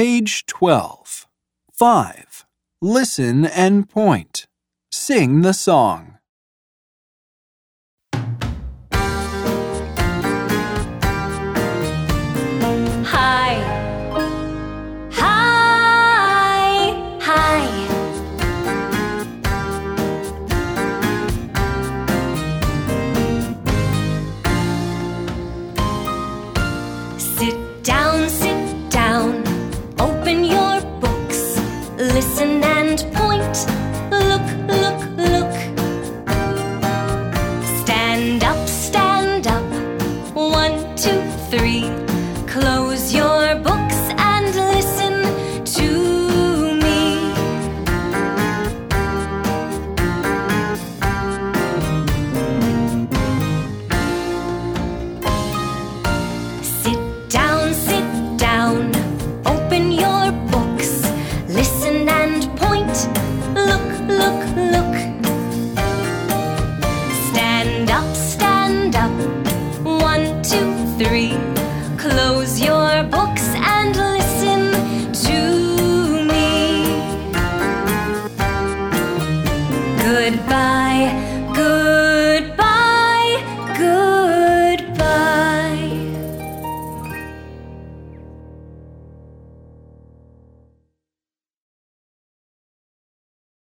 Page 12. 5. Listen and point. Sing the song. Hi. Hi. Hi. Sit Listen and point. Look, look, look. Stand up, stand up. One, two, three. Close your two, three. Close your books and listen to me. Goodbye.